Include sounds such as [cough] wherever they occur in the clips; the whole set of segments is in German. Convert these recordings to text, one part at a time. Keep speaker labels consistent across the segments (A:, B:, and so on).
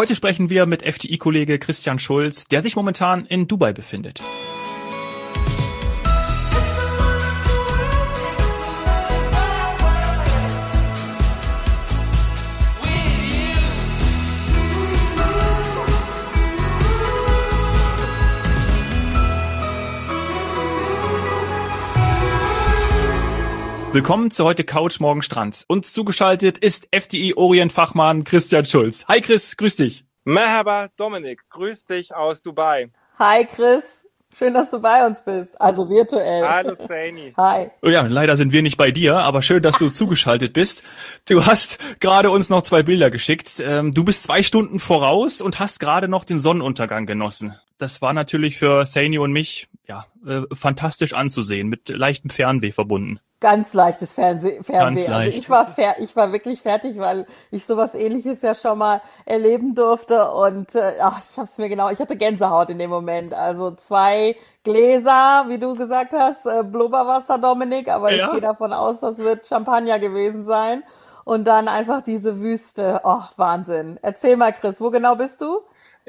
A: Heute sprechen wir mit FTI-Kollege Christian Schulz, der sich momentan in Dubai befindet. Willkommen zu heute Couch Morgen Strand. Uns zugeschaltet ist FDI Orient Fachmann Christian Schulz. Hi Chris, grüß dich.
B: Merhaba Dominik, grüß dich aus Dubai.
C: Hi Chris, schön, dass du bei uns bist, also virtuell.
B: Hallo Saini. [laughs]
C: Hi.
A: Oh ja, leider sind wir nicht bei dir, aber schön, dass du [laughs] zugeschaltet bist. Du hast gerade uns noch zwei Bilder geschickt. Ähm, du bist zwei Stunden voraus und hast gerade noch den Sonnenuntergang genossen. Das war natürlich für Saini und mich ja äh, fantastisch anzusehen, mit leichtem Fernweh verbunden.
C: Ganz leichtes Fernseh Fernweh.
A: Ganz
C: also
A: leicht.
C: ich war fer ich war wirklich fertig, weil ich sowas ähnliches ja schon mal erleben durfte und äh, ach, ich habe es mir genau, ich hatte Gänsehaut in dem Moment. Also zwei Gläser, wie du gesagt hast, äh, Blubberwasser Dominik, aber
A: Ja.
C: ich gehe davon aus, das wird Champagner gewesen sein und dann einfach diese Wüste. Oh, Wahnsinn. Erzähl mal Chris, wo genau bist du?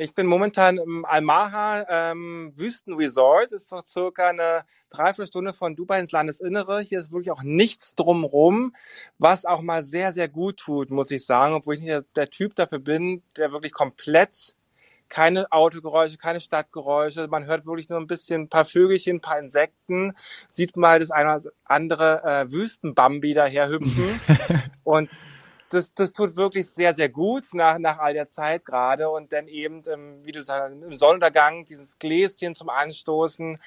B: Ich bin momentan im Almaha ähm, Wüstenresort. Ist so circa eine Dreiviertelstunde von Dubai ins Landesinnere. Hier ist wirklich auch nichts drumrum, was auch mal sehr, sehr gut tut, muss ich sagen. Obwohl ich nicht der, der Typ dafür bin, der wirklich komplett keine Autogeräusche, keine Stadtgeräusche. Man hört wirklich nur ein bisschen ein paar Vögelchen, ein paar Insekten. Sieht mal das eine oder andere äh, Wüstenbambi daher hüpfen. [laughs] Und das, das tut wirklich sehr, sehr gut nach, nach all der Zeit gerade. Und dann eben, ähm, wie du sagst, im Sonnenuntergang dieses Gläschen zum Anstoßen.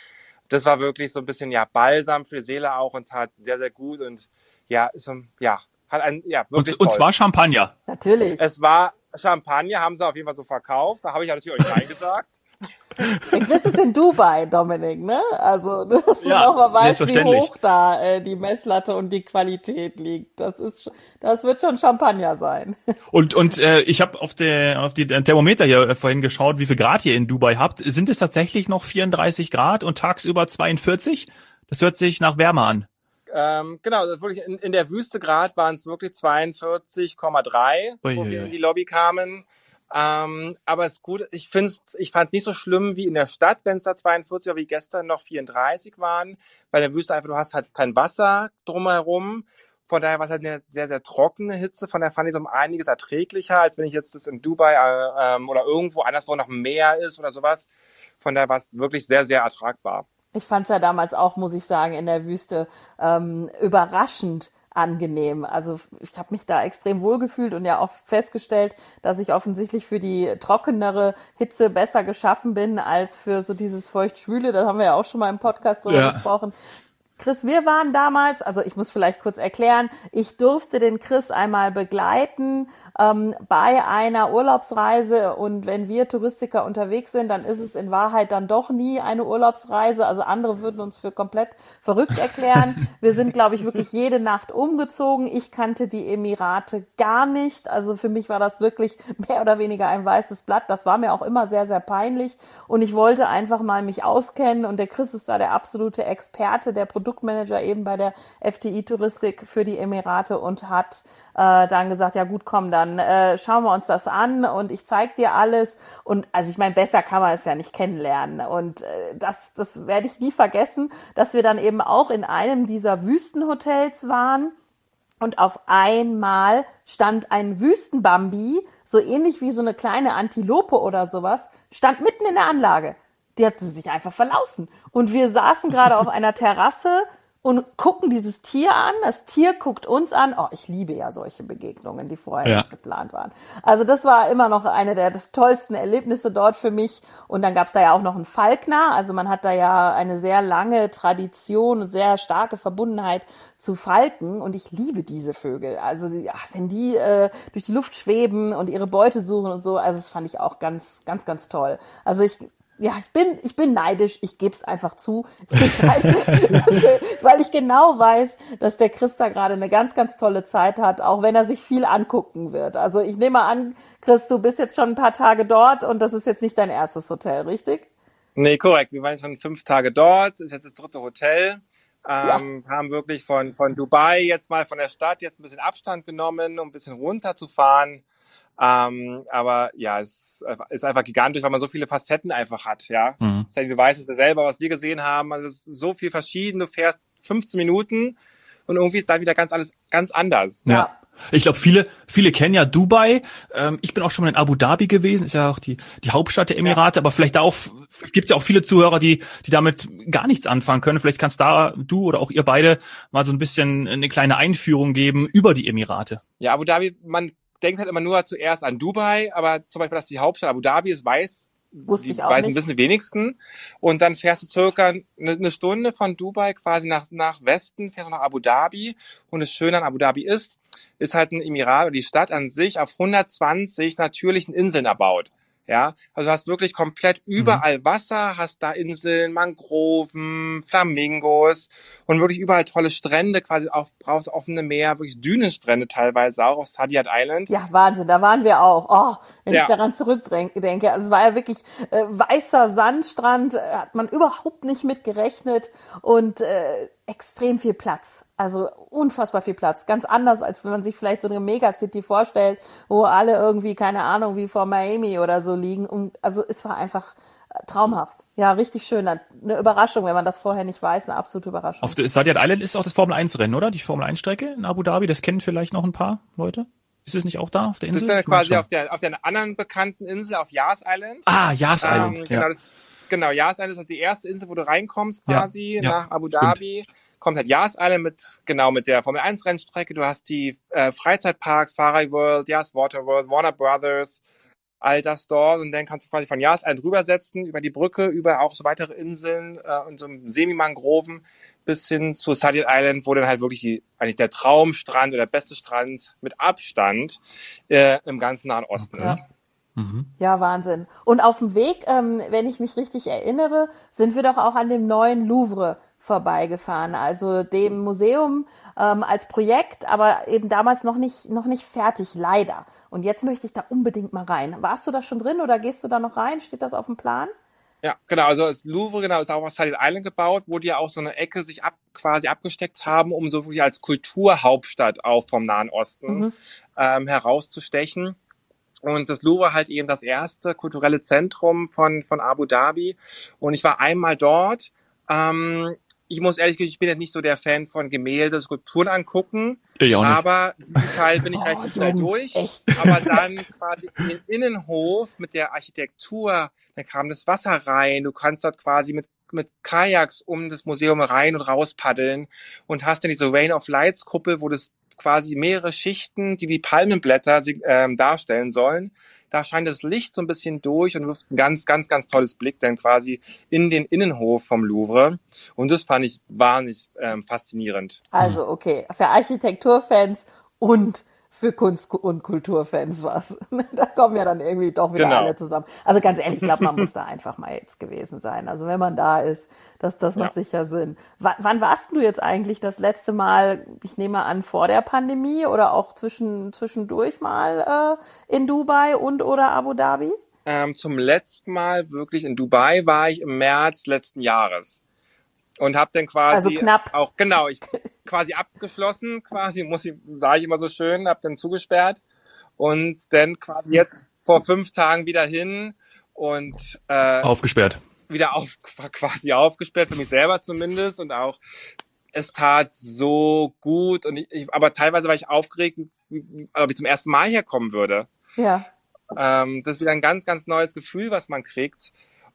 B: Das war wirklich so ein bisschen, ja, Balsam für die Seele auch und tat sehr, sehr gut. Und ja, ist, ja, hat ein, ja, wirklich
A: Und, und zwar Champagner.
C: Natürlich.
B: es war Champagner, haben sie auf jeden Fall so verkauft. Da habe ich ja natürlich auch Nein [laughs] gesagt.
C: Chris ist in Dubai, Dominik, ne? Also, dass du
A: Ja,
C: noch mal weißt, wie hoch da äh, die Messlatte und die Qualität liegt. Das ist, das wird schon Champagner sein.
A: Und und äh, ich habe auf der auf die Thermometer hier äh, vorhin geschaut, wie viel Grad ihr in Dubai habt. Sind es tatsächlich noch 34 Grad und tagsüber 42? Das hört sich nach Wärme an.
B: Ähm, genau, wirklich in, in der Wüste Grad waren es wirklich 42,3, wo wir in die Lobby kamen. Ähm, aber es ist gut, ich finde ich fand es nicht so schlimm wie in der Stadt, wenn es da 42 oder wie gestern noch 34 waren. Bei der Wüste einfach, du hast halt kein Wasser drumherum. Von daher war es halt eine sehr, sehr trockene Hitze. Von daher fand ich es um einiges erträglicher, als wenn ich jetzt das in Dubai äh, ähm, oder irgendwo anders, wo noch Meer ist oder sowas. Von daher war es wirklich sehr, sehr ertragbar.
C: Ich fand's ja damals auch, muss ich sagen, in der Wüste ähm, überraschend angenehm. Also ich habe mich da extrem wohl gefühlt und ja auch festgestellt, dass ich offensichtlich für die trockenere Hitze besser geschaffen bin als für so dieses feucht-schwüle. Das haben wir ja auch schon mal im Podcast drüber
A: Ja.
C: gesprochen. Chris, wir waren damals, also ich muss vielleicht kurz erklären, ich durfte den Chris einmal begleiten ähm, bei einer Urlaubsreise und wenn wir Touristiker unterwegs sind, dann ist es in Wahrheit dann doch nie eine Urlaubsreise. Also andere würden uns für komplett verrückt erklären. [laughs] Wir sind, glaube ich, wirklich jede Nacht umgezogen. Ich kannte die Emirate gar nicht. Also für mich war das wirklich mehr oder weniger ein weißes Blatt. Das war mir auch immer sehr, sehr peinlich. Und ich wollte einfach mal mich auskennen. Und der Chris ist da der absolute Experte, der Produktmanager eben bei der FTI Touristik für die Emirate und hat äh, dann gesagt, ja gut, komm, dann äh, schauen wir uns das an und ich zeig dir alles. Und also ich meine, besser kann man es ja nicht kennenlernen. Und äh, das, das werde ich nie vergessen, dass wir dann eben auch in einem dieser Wüstenhotels waren. Und auf einmal stand ein Wüstenbambi, so ähnlich wie so eine kleine Antilope oder sowas, stand mitten in der Anlage. Die hatte sich einfach verlaufen. Und wir saßen gerade auf einer Terrasse und gucken dieses Tier an. Das Tier guckt uns an. Oh, ich liebe ja solche Begegnungen, die vorher
A: Ja.
C: nicht geplant waren. Also das war immer noch eine der tollsten Erlebnisse dort für mich. Und dann gab's da ja auch noch einen Falkner. Also man hat da ja eine sehr lange Tradition und sehr starke Verbundenheit zu Falken. Und ich liebe diese Vögel. Also ach, wenn die äh, durch die Luft schweben und ihre Beute suchen und so, also das fand ich auch ganz, ganz, ganz toll. Also ich ja, ich bin, ich bin neidisch, ich gebe es einfach zu. Ich bin [laughs] neidisch, weil ich genau weiß, dass der Chris da gerade eine ganz, ganz tolle Zeit hat, auch wenn er sich viel angucken wird. Also ich nehme an, Chris, du bist jetzt schon ein paar Tage dort und das ist jetzt nicht dein erstes Hotel, richtig?
B: Nee, korrekt. Wir waren jetzt schon fünf Tage dort, ist jetzt das dritte Hotel. Ähm, Haben wirklich von, von Dubai jetzt mal von der Stadt jetzt ein bisschen Abstand genommen, um ein bisschen runterzufahren. Ähm, aber ja, es ist einfach gigantisch, weil man so viele Facetten einfach hat, ja. Mhm. Du weißt es ja selber, was wir gesehen haben. Also es ist so viel verschieden. Du fährst 15 Minuten und irgendwie ist dann wieder ganz alles ganz anders.
A: Ja. Ich glaube, viele, viele kennen ja Dubai. Ähm, ich bin auch schon mal in Abu Dhabi gewesen, ist ja auch die, die Hauptstadt der Emirate, ja. aber vielleicht auch, gibt es ja auch viele Zuhörer, die, die damit gar nichts anfangen können. Vielleicht kannst da du oder auch ihr beide mal so ein bisschen eine kleine Einführung geben über die Emirate.
B: Ja, Abu Dhabi, man denkt halt immer nur zuerst an Dubai, aber zum Beispiel, dass die Hauptstadt Abu Dhabi ist, weiß
C: Wusste auch
B: weiß ein bisschen die wenigsten. Und dann fährst du circa eine, eine Stunde von Dubai quasi nach, nach Westen, fährst du nach Abu Dhabi. Und das Schöne an Abu Dhabi ist, ist halt ein Emirat oder die Stadt an sich auf 120 natürlichen Inseln erbaut. Ja, also du hast wirklich komplett mhm. überall mhm. Wasser, hast da Inseln, Mangroven, Flamingos und wirklich überall tolle Strände, quasi auf, brauchst offene Meer, wirklich Dünenstrände teilweise auch auf Sadyat Island.
C: Ja, Wahnsinn, da waren wir auch. Oh, wenn ja. ich daran zurückdenke. Also es war ja wirklich äh, weißer Sandstrand, äh, hat man überhaupt nicht mit gerechnet und äh, extrem viel Platz. Also unfassbar viel Platz. Ganz anders, als wenn man sich vielleicht so eine Megacity vorstellt, wo alle irgendwie, keine Ahnung, wie vor Miami oder so liegen. Und also es war einfach äh, traumhaft. Ja, richtig schön. Eine Überraschung, wenn man das vorher nicht weiß, eine absolute Überraschung.
A: Auf der Sadyat Island ist auch das Formel 1 Rennen, oder? Die Formel 1 Strecke in Abu Dhabi, das kennen vielleicht noch ein paar Leute. Ist es nicht auch da auf der Insel?
B: Das ist dann quasi auf der, auf der anderen bekannten Insel, auf Yas Island.
A: Ah, Yas ähm, Island.
B: Genau, ja. das, genau, Yas Island ist die erste Insel, wo du reinkommst quasi ja, ja, nach Abu Dhabi. Stimmt kommt halt Yas Island mit, genau, mit der Formel 1 Rennstrecke. Du hast die äh, Freizeitparks, Farai World, Yas Water World, Warner Brothers, all das dort. Und dann kannst du quasi von Yas Island rübersetzen, über die Brücke, über auch so weitere Inseln äh, und so Semi-Mangroven bis hin zu Sadir Island, wo dann halt wirklich die, eigentlich der Traumstrand oder der beste Strand mit Abstand äh, im ganzen Nahen Osten okay. ist.
C: Mhm. Ja, Wahnsinn. Und auf dem Weg, ähm, wenn ich mich richtig erinnere, sind wir doch auch an dem neuen Louvre vorbeigefahren, also dem Museum ähm, als Projekt, aber eben damals noch nicht, noch nicht fertig, leider. Und jetzt möchte ich da unbedingt mal rein. Warst du da schon drin oder gehst du da noch rein? Steht das auf dem Plan?
B: Ja, genau. Also das Louvre genau ist auch auf Silent Island gebaut, wo die ja auch so eine Ecke sich ab, quasi abgesteckt haben, um so wirklich als Kulturhauptstadt auch vom Nahen Osten mhm. ähm, herauszustechen. Und das Louvre halt eben das erste kulturelle Zentrum von, von Abu Dhabi. Und ich war einmal dort. Ähm, ich muss ehrlich gesagt, ich bin jetzt nicht so der Fan von Gemälde, Skulpturen angucken. Ich auch nicht. Aber diesen Teil bin ich [laughs] oh, relativ schnell durch. Echt? Aber dann quasi in den Innenhof mit der Architektur, dann kam das Wasser rein. Du kannst dort quasi mit mit Kajaks um das Museum rein und raus paddeln und hast dann diese Rain of Lights Kuppel, wo das quasi mehrere Schichten, die die Palmenblätter ähm, darstellen sollen. Da scheint das Licht so ein bisschen durch und wirft ein ganz, ganz, ganz tolles Blick dann quasi in den Innenhof vom Louvre. Und das fand ich wahnsinnig ähm, faszinierend.
C: Also okay, für Architekturfans und für Kunst- und Kulturfans was. [laughs] da kommen ja dann irgendwie doch wieder genau. alle zusammen. Also ganz ehrlich, ich glaube, man muss da einfach mal jetzt gewesen sein. Also wenn man da ist, das, das macht ja. sicher Sinn. W wann warst du jetzt eigentlich das letzte Mal, ich nehme an, vor der Pandemie oder auch zwischen, zwischendurch mal äh, in Dubai und oder Abu Dhabi?
B: Ähm, zum letzten Mal wirklich in Dubai war ich im März letzten Jahres und habe dann quasi
C: also knapp.
B: auch genau ich [laughs] quasi abgeschlossen quasi muss ich sage ich immer so schön habe dann zugesperrt. Und dann quasi jetzt vor fünf Tagen wieder hin und
A: äh, aufgesperrt.
B: wieder auf [laughs] quasi aufgesperrt für mich selber zumindest. Und auch es tat so gut. Und ich, ich aber teilweise war ich aufgeregt ob ich zum ersten Mal herkommen würde.
C: Ja.
B: Ähm, das ist wieder ein ganz ganz neues Gefühl was man kriegt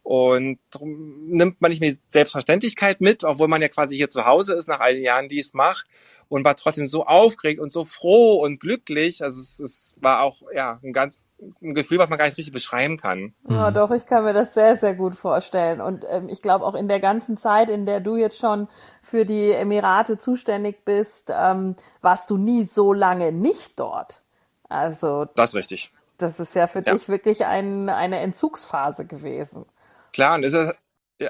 B: und darum nimmt man nicht mehr Selbstverständlichkeit mit, obwohl man ja quasi hier zu Hause ist nach all den Jahren, die es macht und war trotzdem so aufgeregt und so froh und glücklich. Also es, es war auch ja ein ganz ein Gefühl, was man gar nicht richtig beschreiben kann.
C: Ja, doch, ich kann mir das sehr, sehr gut vorstellen. Und ähm, ich glaube auch in der ganzen Zeit, in der du jetzt schon für die Emirate zuständig bist, ähm, warst du nie so lange nicht dort. Also
B: das ist richtig.
C: Das ist ja für ja. dich wirklich ein, eine Entzugsphase gewesen.
B: Klar, und das ist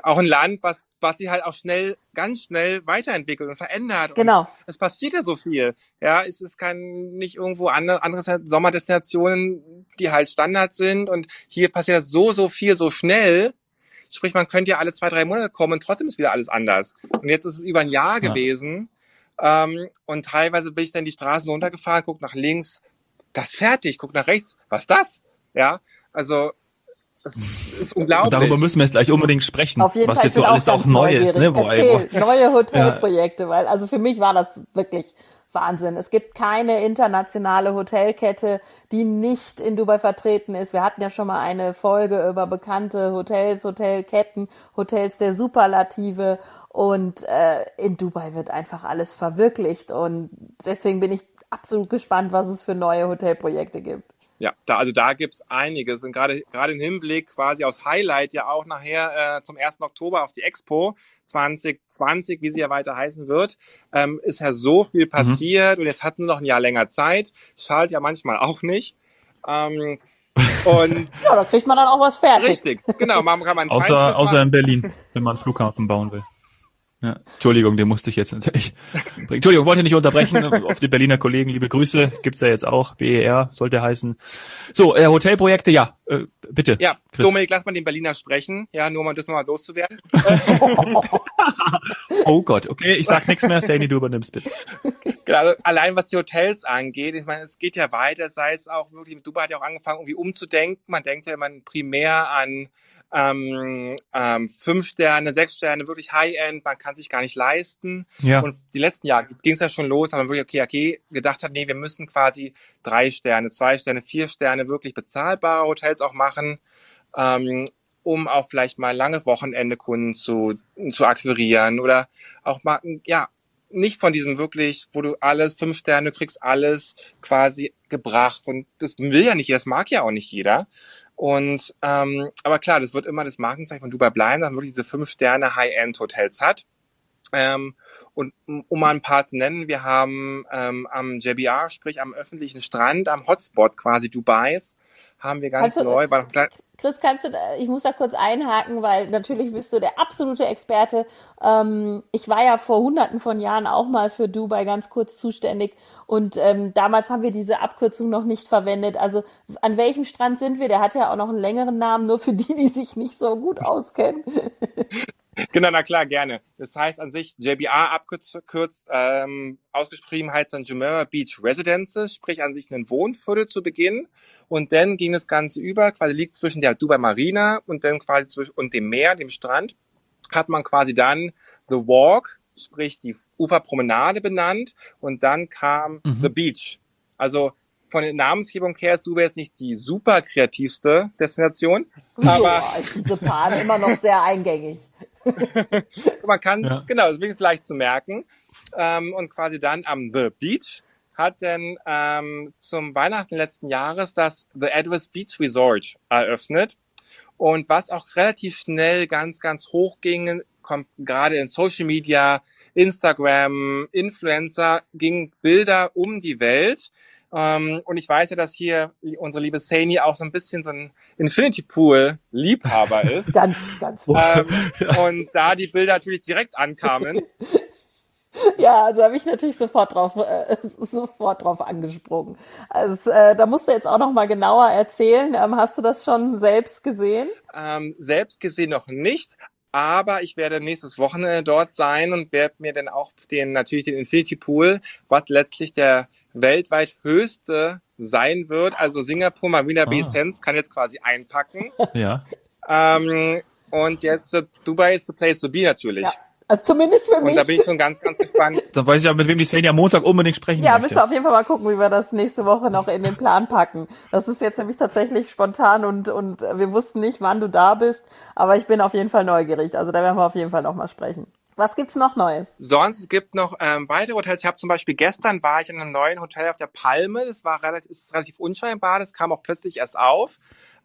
B: auch ein Land, was, was sich halt auch schnell, ganz schnell weiterentwickelt und verändert.
C: Genau.
B: Und es passiert ja so viel. Ja, es ist kein, nicht irgendwo andere, andere Sommerdestinationen, die halt Standard sind. Und hier passiert so, so viel, so schnell. Sprich, man könnte ja alle zwei, drei Monate kommen und trotzdem ist wieder alles anders. Und jetzt ist es über ein Jahr ja. gewesen. Ähm, und teilweise bin ich dann die Straßen runtergefahren, guck nach links, das fertig, guck nach rechts, was das? Ja, also das ist unglaublich.
A: Darüber müssen wir jetzt gleich unbedingt sprechen,
C: Auf jeden
A: was
C: Fall,
A: jetzt so alles
C: auch
A: neu ist, ne? Wo,
C: Erzähl, neue Hotelprojekte, weil also für mich war das wirklich Wahnsinn. Es gibt keine internationale Hotelkette, die nicht in Dubai vertreten ist. Wir hatten ja schon mal eine Folge über bekannte Hotels, Hotelketten, Hotels der Superlative und äh, in Dubai wird einfach alles verwirklicht und deswegen bin ich absolut gespannt, was es für neue Hotelprojekte gibt.
B: Ja, da, also da gibt's einiges und gerade gerade im Hinblick quasi aus Highlight ja auch nachher äh, zum 1. Oktober auf die Expo 2020, wie sie ja weiter heißen wird, ähm, ist ja so viel passiert und jetzt hatten sie noch ein Jahr länger Zeit, schallt ja manchmal auch nicht. Ähm, und [laughs]
C: Ja, da kriegt man dann auch was fertig.
B: richtig, genau, man kann man
A: Außer, außer in Berlin, wenn man einen Flughafen bauen will. Ja. Entschuldigung, den musste ich jetzt natürlich bringen. Entschuldigung, wollte nicht unterbrechen. Auf die Berliner Kollegen, liebe Grüße, gibt's ja jetzt auch. BER sollte heißen. So, äh, Hotelprojekte, ja, äh, bitte.
B: Ja,
A: Chris.
B: Dominik, lass mal den Berliner sprechen, ja, nur um das nochmal loszuwerden. [laughs]
A: Oh Gott, okay, ich sag nichts mehr. Sandy, du übernimmst bitte.
B: Genau, also allein was die Hotels angeht, ich meine, es geht ja weiter, sei es auch wirklich, Dubai hat ja auch angefangen, irgendwie umzudenken. Man denkt ja immer primär an ähm, ähm, fünf Sterne, sechs Sterne, wirklich High-End, man kann sich gar nicht leisten.
A: Ja.
B: Und die letzten Jahre ging es ja schon los, aber man wirklich, okay, okay, gedacht hat, nee, wir müssen quasi drei Sterne, zwei Sterne, vier Sterne wirklich bezahlbare Hotels auch machen. Ähm, um auch vielleicht mal lange Wochenendekunden zu, zu akquirieren oder auch mal, ja, nicht von diesem wirklich, wo du alles, fünf Sterne, du kriegst alles quasi gebracht. Und das will ja nicht jeder, das mag ja auch nicht jeder. Und ähm, aber klar, das wird immer das Markenzeichen von Dubai bleiben, dass man wirklich diese fünf Sterne High-End-Hotels hat. Ähm, und um mal ein paar zu nennen, wir haben ähm, am JBR, sprich am öffentlichen Strand, am Hotspot quasi Dubais, haben wir ganz
C: Kannst du-
B: neu, klein,
C: Chris, kannst du, ich muss da kurz einhaken, weil natürlich bist du der absolute Experte. Ähm, ich war ja vor hunderten von Jahren auch mal für Dubai ganz kurz zuständig und ähm, damals haben wir diese Abkürzung noch nicht verwendet. Also an welchem Strand sind wir? Der hat ja auch noch einen längeren Namen, nur für die, die sich nicht so gut auskennen. [laughs] [laughs]
B: Genau, na klar, gerne. Das heißt an sich JBR abgekürzt, ähm, ausgeschrieben heißt dann Jumeirah Beach Residences, sprich an sich ein Wohnviertel zu Beginn. Und dann ging das Ganze über, quasi liegt zwischen der Dubai Marina und dann quasi zwischen und dem Meer, dem Strand, hat man quasi dann The Walk, sprich die Uferpromenade benannt und dann kam
A: Mhm.
B: The Beach. Also von der Namensgebung her ist Dubai jetzt nicht die super kreativste Destination, aber
C: Boah, ich bin so Pan immer noch sehr eingängig. [laughs]
B: man kann,
A: Ja.
B: genau, das ist wirklich leicht zu merken. Ähm, und quasi dann am The Beach hat dann ähm, zum Weihnachten letzten Jahres das The Edwards Beach Resort eröffnet. Und was auch relativ schnell ganz, ganz hoch ging, kommt gerade in Social Media, Instagram, Influencer, gingen Bilder um die Welt. Ähm, und ich weiß ja, dass hier unsere liebe Sani auch so ein bisschen so ein Infinity Pool Liebhaber [laughs] ist.
C: Ganz, ganz.
B: ähm, [laughs] und da die Bilder natürlich direkt ankamen, [laughs]
C: Ja, also habe ich natürlich sofort drauf, äh, sofort drauf angesprungen. Also äh, da musst du jetzt auch noch mal genauer erzählen. Ähm, hast du das schon selbst gesehen?
B: ähm, selbst gesehen noch nicht, aber ich werde nächstes Wochenende dort sein und werde mir dann auch den natürlich den Infinity Pool, was letztlich der weltweit höchste sein wird, also Singapur Marina Bay
A: Ah.
B: Sands kann jetzt quasi einpacken.
A: Ja.
B: ähm, und jetzt äh, Dubai is the place to be natürlich.
C: Ja, also zumindest für
B: Und
C: mich.
B: da bin ich schon ganz, ganz gespannt. [laughs]
A: Dann weiß ich ja, mit wem die Sandy am Montag unbedingt sprechen
C: Ja,
A: möchte.
C: müssen wir auf jeden Fall mal gucken, wie wir das nächste Woche noch in den Plan packen. Das ist jetzt nämlich tatsächlich spontan und, und wir wussten nicht, wann du da bist, aber ich bin auf jeden Fall neugierig. Also da werden wir auf jeden Fall noch mal sprechen. Was gibt's noch Neues?
B: Sonst es gibt noch ähm, weitere Hotels. Ich habe zum Beispiel gestern war ich in einem neuen Hotel auf der Palme. Das war relativ, ist relativ unscheinbar. Das kam auch plötzlich erst auf.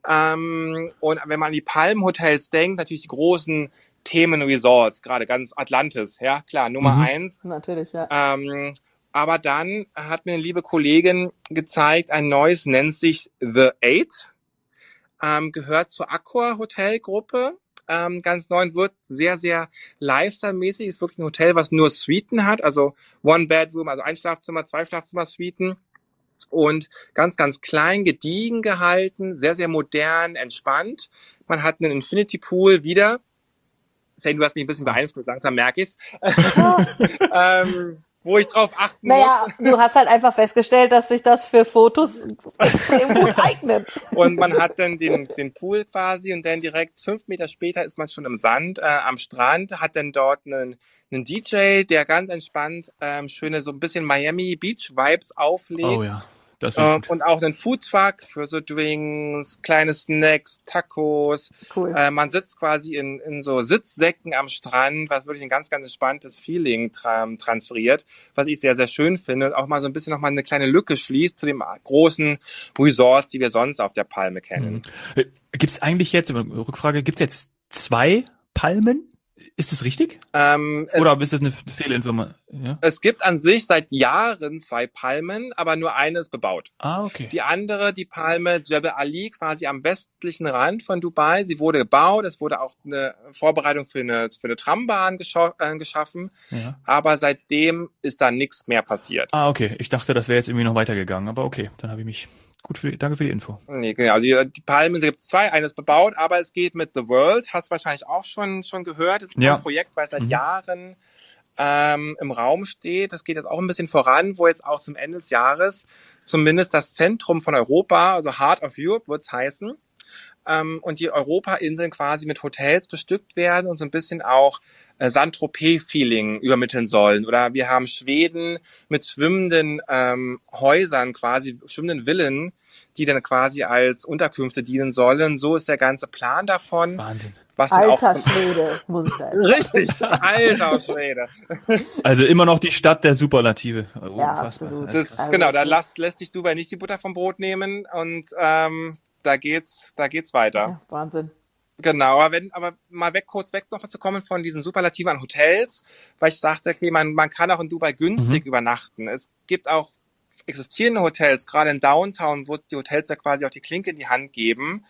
B: Ähm, und wenn man an die Palmenhotels denkt, natürlich die großen Themenresorts, gerade ganz Atlantis, ja klar, Nummer
A: Mhm.
B: eins.
C: Natürlich, ja.
B: Ähm, aber dann hat mir eine liebe Kollegin gezeigt, ein neues nennt sich The Eight, ähm, gehört zur Accor Hotelgruppe. Ähm, ganz neu und wird sehr, sehr Lifestyle-mäßig. Ist wirklich ein Hotel, was nur Suiten hat, also One Bedroom, also ein Schlafzimmer, zwei Schlafzimmer-Suiten. Und ganz, ganz klein, gediegen gehalten, sehr, sehr modern, entspannt. Man hat einen Infinity Pool wieder. Sane, du hast mich ein bisschen beeinflusst, langsam merke ich's. [laughs] ähm, wo ich drauf achten
C: naja,
B: muss.
C: du hast halt einfach festgestellt, dass sich das für Fotos extrem gut [laughs] eignet.
B: Und man hat dann den, den Pool quasi und dann direkt fünf Meter später ist man schon im Sand äh, am Strand, hat dann dort einen, einen DJ, der ganz entspannt ähm, schöne so ein bisschen Miami Beach Vibes auflegt.
A: Oh ja. Das
B: Ähm, und auch einen Foodtruck für so Drinks, kleine Snacks, Tacos.
C: Cool.
B: Äh, man sitzt quasi in, in so Sitzsäcken am Strand, was wirklich ein ganz, ganz entspanntes Feeling tra transferiert, was ich sehr, sehr schön finde und auch mal so ein bisschen nochmal eine kleine Lücke schließt zu den großen Resorts, die wir sonst auf der Palme kennen.
A: Mhm. Gibt es eigentlich jetzt, Rückfrage, gibt es jetzt zwei Palmen? Ist das richtig?
B: Ähm,
A: Oder ist das eine Fehlinformation? Ja?
B: es gibt an sich seit Jahren zwei Palmen, aber nur eine ist bebaut.
A: Ah, okay.
B: Die andere, die Palme Jebel Ali, quasi am westlichen Rand von Dubai. Sie wurde gebaut. Es wurde auch eine Vorbereitung für eine, für eine Trambahn äh, geschaffen.
A: Ja.
B: Aber seitdem ist da nichts mehr passiert.
A: Ah, okay. Ich dachte, das wäre jetzt irgendwie noch weitergegangen, aber okay, dann habe ich mich. Gut, für, danke für die Info.
B: Nee, genau. Die, die Palme, es gibt zwei, eines bebaut, aber es geht mit The World, hast du wahrscheinlich auch schon, schon gehört. Das ist
A: Ja.
B: ein Projekt, was seit
A: Mhm.
B: Jahren ähm, im Raum steht. Das geht jetzt auch ein bisschen voran, wo jetzt auch zum Ende des Jahres zumindest das Zentrum von Europa, also Heart of Europe wird's heißen, ähm, und die Europa-Inseln quasi mit Hotels bestückt werden und so ein bisschen auch äh, Saint-Tropez-Feeling übermitteln sollen. Oder wir haben Schweden mit schwimmenden ähm, Häusern, quasi schwimmenden Villen, die dann quasi als Unterkünfte dienen sollen. So ist der ganze Plan davon.
A: Wahnsinn.
B: Was
C: Alter Schwede, muss ich da jetzt [laughs]
B: Richtig, alter Schwede.
A: Also immer noch die Stadt der Superlative. Unfassbar.
C: absolut.
B: Das
C: Also
B: genau, da lässt, lässt sich Dubai nicht die Butter vom Brot nehmen und ähm, da geht's, da geht's weiter.
C: Ja, Wahnsinn.
B: Genau, aber wenn, aber mal weg, kurz weg noch mal zu kommen von diesen Superlativen an Hotels, weil ich sagte, okay, man, man kann auch in Dubai günstig übernachten. Es gibt auch existierende Hotels, gerade in Downtown, wo die Hotels ja quasi auch die Klinke in die Hand geben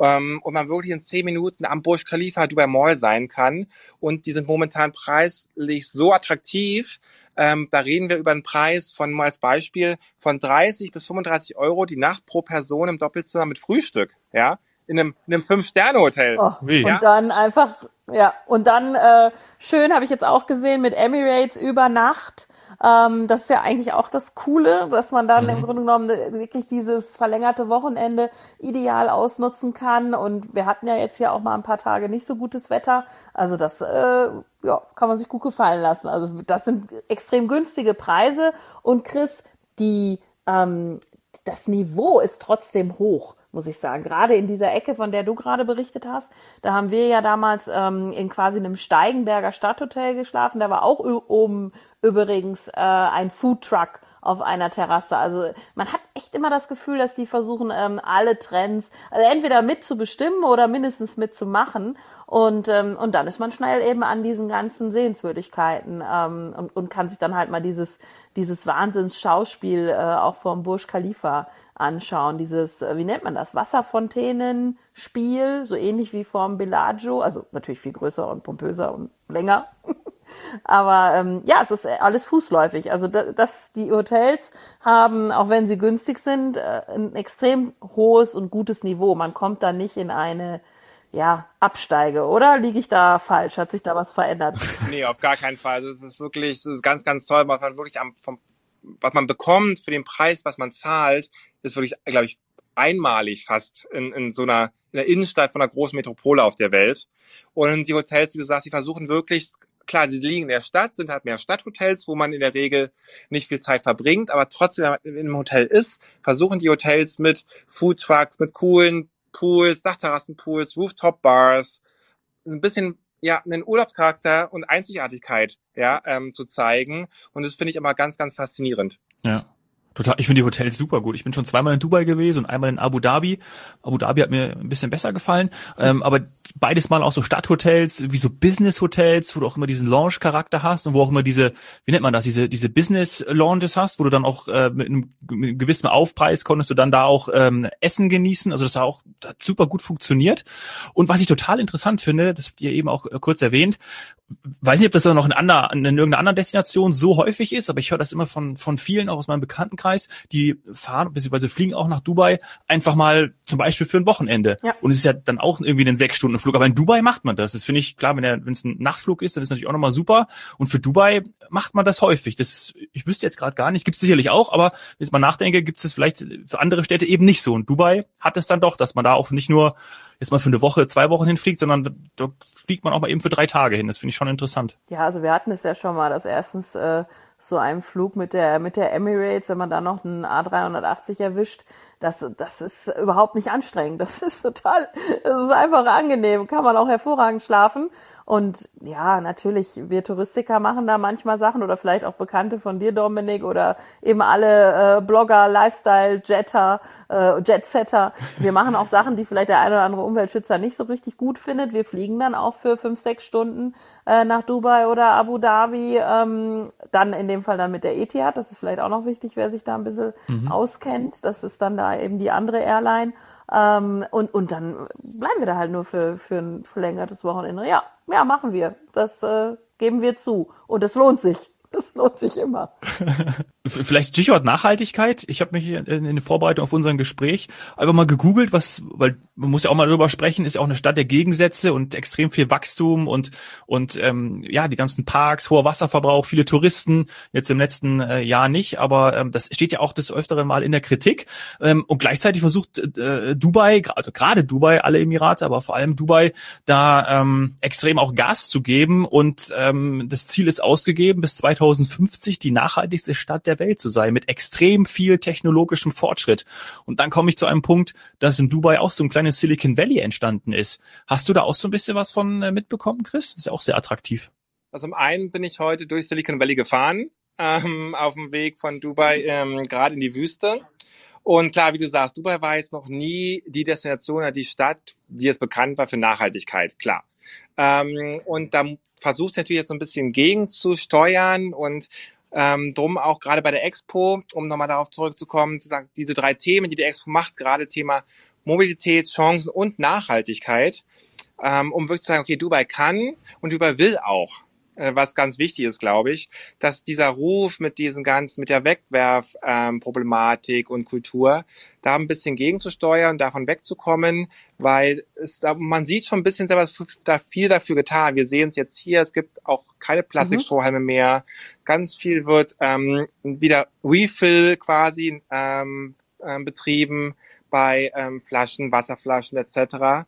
B: ähm, und man wirklich in zehn Minuten am Burj Khalifa Dubai Mall sein kann und die sind momentan preislich so attraktiv, ähm, da reden wir über einen Preis von, mal als Beispiel, von 30 bis 35 Euro die Nacht pro Person im Doppelzimmer mit Frühstück, ja, in einem, in einem Fünf-Sterne-Hotel.
C: Oh,
A: Wie?
C: und
B: Ja.
C: dann einfach, ja, und dann äh, schön habe ich jetzt auch gesehen mit Emirates über Nacht. Ähm, das ist ja eigentlich auch das Coole, dass man dann im Grunde genommen äh, wirklich dieses verlängerte Wochenende ideal ausnutzen kann. Und wir hatten ja jetzt hier auch mal ein paar Tage nicht so gutes Wetter. Also das äh, ja, kann man sich gut gefallen lassen. Also das sind extrem günstige Preise. Und Chris, die ähm, das Niveau ist trotzdem hoch, muss ich sagen. Gerade in dieser Ecke, von der du gerade berichtet hast, da haben wir ja damals ähm, in quasi einem Steigenberger Stadthotel geschlafen. Da war auch oben übrigens äh, ein Foodtruck auf einer Terrasse. Also man hat echt immer das Gefühl, dass die versuchen, ähm, alle Trends also entweder mitzubestimmen oder mindestens mitzumachen. Und, ähm, und dann ist man schnell eben an diesen ganzen Sehenswürdigkeiten ähm, und, und kann sich dann halt mal dieses, dieses Wahnsinns-Schauspiel äh, auch vom Burj Khalifa anschauen. Dieses, äh, wie nennt man das? Wasserfontänenspiel, so ähnlich wie vorm Bellagio. Also natürlich viel größer und pompöser und länger. [laughs] Aber ähm, ja, es ist alles fußläufig. Also da- das, die Hotels haben, auch wenn sie günstig sind, äh, ein extrem hohes und gutes Niveau. Man kommt da nicht in eine ja, Absteige, oder? Liege ich da falsch? Hat sich da was verändert? [laughs]
B: Nee, auf gar keinen Fall. Also es ist wirklich, es ist ganz, ganz toll, man wirklich am, vom, was man bekommt für den Preis, was man zahlt, ist wirklich, glaube ich, einmalig fast in, in so einer, in der Innenstadt von einer großen Metropole auf der Welt. Und die Hotels, wie du sagst, die versuchen wirklich, klar, sie liegen in der Stadt, sind halt mehr Stadthotels, wo man in der Regel nicht viel Zeit verbringt, aber trotzdem, in einem Hotel ist, versuchen die Hotels mit Foodtrucks, mit coolen Pools, Dachterrassenpools, Rooftop-Bars, ein bisschen ja einen Urlaubscharakter und Einzigartigkeit ja ähm, zu zeigen und das finde ich immer ganz ganz faszinierend.
A: Ja. Total. Ich finde die Hotels super gut. Ich bin schon zweimal in Dubai gewesen und einmal in Abu Dhabi. Abu Dhabi hat mir ein bisschen besser gefallen. Ähm, aber beides mal auch so Stadthotels, wie so Business-Hotels, wo du auch immer diesen Lounge-Charakter hast und wo auch immer diese, wie nennt man das, diese, diese Business-Lounges hast, wo du dann auch äh, mit, einem, mit einem gewissen Aufpreis konntest du dann da auch ähm, Essen genießen. Also das hat auch das hat super gut funktioniert. Und was ich total interessant finde, das habt ihr eben auch äh, kurz erwähnt, weiß nicht, ob das auch noch in, ander, in irgendeiner anderen Destination so häufig ist, aber ich höre das immer von, von vielen, auch aus meinem Bekanntenkreis, Bekanntenkreis, die fahren bzw. fliegen auch nach Dubai einfach mal zum Beispiel für ein Wochenende. Ja. Und es ist ja dann auch irgendwie ein sechs Stunden Flug. Aber in Dubai macht man das. Das finde ich klar, wenn der, wenn es ein Nachtflug ist, dann ist natürlich auch nochmal super. Und für Dubai macht man das häufig. Das, ich wüsste jetzt gerade gar nicht, gibt es sicherlich auch, aber wenn ich mal nachdenke, gibt es vielleicht für andere Städte eben nicht so. Und Dubai hat es dann doch, dass man da auch nicht nur jetzt mal für eine Woche, zwei Wochen hinfliegt, sondern da fliegt man auch mal eben für drei Tage hin. Das finde ich schon interessant.
C: Ja, also wir hatten es ja schon mal, dass erstens äh, so ein Flug mit der mit der Emirates, wenn man da noch einen A380 erwischt, das, das ist überhaupt nicht anstrengend. Das ist total, das ist einfach angenehm. Kann man auch hervorragend schlafen. Und ja, natürlich, wir Touristiker machen da manchmal Sachen oder vielleicht auch Bekannte von dir, Dominik, oder eben alle äh, Blogger, Lifestyle, Jetter, äh, Jetsetter. Wir machen auch Sachen, die vielleicht der eine oder andere Umweltschützer nicht so richtig gut findet. Wir fliegen dann auch für fünf, sechs Stunden äh, nach Dubai oder Abu Dhabi. Ähm, dann in dem Fall dann mit der Etihad. Das ist vielleicht auch noch wichtig, wer sich da ein bisschen mhm. auskennt. Das ist dann da eben die andere Airline. Ähm, und, und dann bleiben wir da halt nur für, für ein verlängertes Wochenende. Ja, ja, machen wir. Das äh, geben wir zu. Und es lohnt sich. Es lohnt sich immer. [laughs]
A: Vielleicht Stichwort Nachhaltigkeit. Ich habe mich in, in der Vorbereitung auf unser Gespräch einfach mal gegoogelt, was, weil man muss ja auch mal darüber sprechen, ist ja auch eine Stadt der Gegensätze und extrem viel Wachstum und und ähm, ja die ganzen Parks, hoher Wasserverbrauch, viele Touristen. Jetzt im letzten äh, Jahr nicht, aber ähm, das steht ja auch des öfteren Mal in der Kritik. Ähm, und gleichzeitig versucht äh, Dubai, also gerade Dubai, alle Emirate, aber vor allem Dubai, da ähm, extrem auch Gas zu geben und ähm, das Ziel ist ausgegeben bis 2050 die nachhaltigste Stadt der Welt zu sein, mit extrem viel technologischem Fortschritt. Und dann komme ich zu einem Punkt, dass in Dubai auch so ein kleines Silicon Valley entstanden ist. Hast du da auch so ein bisschen was von äh, mitbekommen, Chris? Ist ja auch sehr attraktiv.
B: Also zum einen bin ich heute durch Silicon Valley gefahren, ähm, auf dem Weg von Dubai ähm, gerade in die Wüste. Und klar, wie du sagst, Dubai war jetzt noch nie die Destination die Stadt, die jetzt bekannt war für Nachhaltigkeit, klar. Ähm, und da versuchst du natürlich jetzt so ein bisschen gegenzusteuern und ähm, drum auch gerade bei der Expo, um nochmal darauf zurückzukommen, zu sagen, diese drei Themen, die die Expo macht, gerade Thema Mobilität, Chancen und Nachhaltigkeit, ähm, um wirklich zu sagen, okay, Dubai kann und Dubai will auch was ganz wichtig ist, glaube ich, dass dieser Ruf mit diesen ganzen, mit der Wegwerfproblematik ähm, und Kultur, da ein bisschen gegenzusteuern, davon wegzukommen, weil es, da, man sieht schon ein bisschen was da viel dafür getan. Wir sehen es jetzt hier, es gibt auch keine Plastikstrohhalme mhm. mehr. Ganz viel wird ähm, wieder Refill quasi ähm, ähm, betrieben bei ähm, Flaschen, Wasserflaschen etc.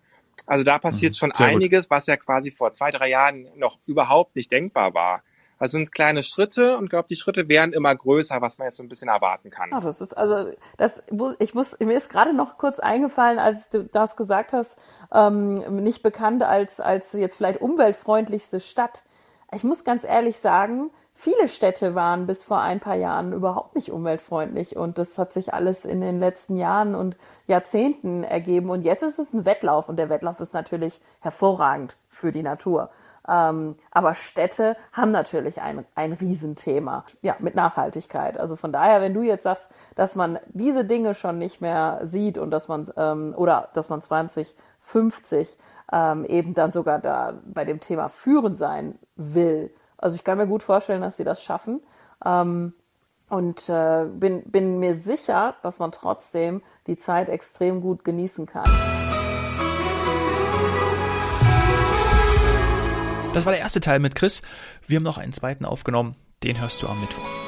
B: Also da passiert mhm. schon einiges, gut. was ja quasi vor zwei, drei Jahren noch überhaupt nicht denkbar war. Also sind kleine Schritte und glaube, die Schritte werden immer größer, was man jetzt so ein bisschen erwarten kann.
C: Ach, das ist also das ich muss mir ist gerade noch kurz eingefallen, als du das gesagt hast, ähm, nicht bekannt als als jetzt vielleicht umweltfreundlichste Stadt. Ich muss ganz ehrlich sagen, viele Städte waren bis vor ein paar Jahren überhaupt nicht umweltfreundlich und das hat sich alles in den letzten Jahren und Jahrzehnten ergeben und jetzt ist es ein Wettlauf und der Wettlauf ist natürlich hervorragend für die Natur. Ähm, aber Städte haben natürlich ein, ein Riesenthema, ja, mit Nachhaltigkeit. Also von daher, wenn du jetzt sagst, dass man diese Dinge schon nicht mehr sieht und dass man, ähm, oder dass man 2050 ähm, eben dann sogar da bei dem Thema führen sein will, also ich kann mir gut vorstellen, dass sie das schaffen. Ähm, und äh, bin, bin mir sicher, dass man trotzdem die Zeit extrem gut genießen kann.
A: Das war der erste Teil mit Chris. Wir haben noch einen zweiten aufgenommen. Den hörst du am Mittwoch.